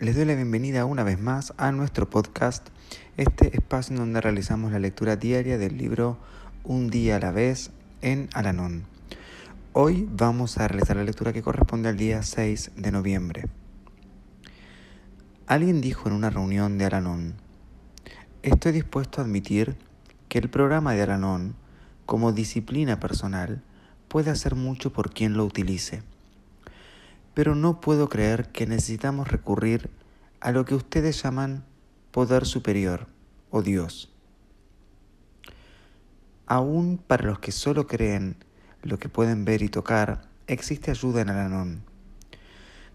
Les doy la bienvenida una vez más a nuestro podcast, este espacio en donde realizamos la lectura diaria del libro Un día a la vez en Alanón. Hoy vamos a realizar la lectura que corresponde al día 6 de noviembre. Alguien dijo en una reunión de Alanón, estoy dispuesto a admitir que el programa de Alanón, como disciplina personal, puede hacer mucho por quien lo utilice pero no puedo creer que necesitamos recurrir a lo que ustedes llaman poder superior o Dios. Aún para los que solo creen lo que pueden ver y tocar, existe ayuda en Alanón.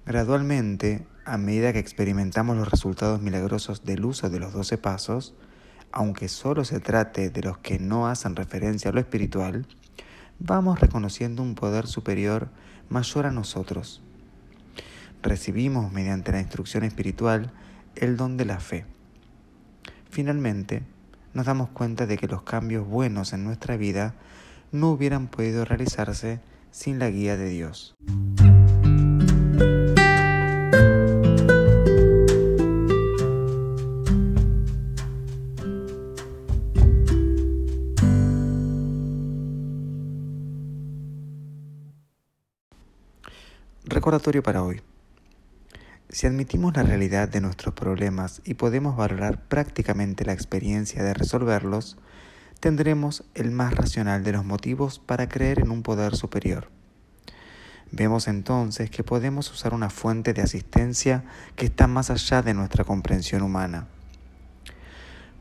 Gradualmente, a medida que experimentamos los resultados milagrosos del uso de los doce pasos, aunque solo se trate de los que no hacen referencia a lo espiritual, vamos reconociendo un poder superior mayor a nosotros recibimos mediante la instrucción espiritual el don de la fe. Finalmente, nos damos cuenta de que los cambios buenos en nuestra vida no hubieran podido realizarse sin la guía de Dios. Recordatorio para hoy. Si admitimos la realidad de nuestros problemas y podemos valorar prácticamente la experiencia de resolverlos, tendremos el más racional de los motivos para creer en un poder superior. Vemos entonces que podemos usar una fuente de asistencia que está más allá de nuestra comprensión humana.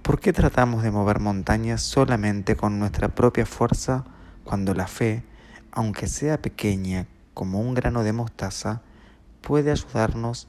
¿Por qué tratamos de mover montañas solamente con nuestra propia fuerza cuando la fe, aunque sea pequeña como un grano de mostaza, puede ayudarnos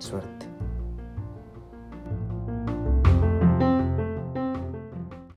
Suerte.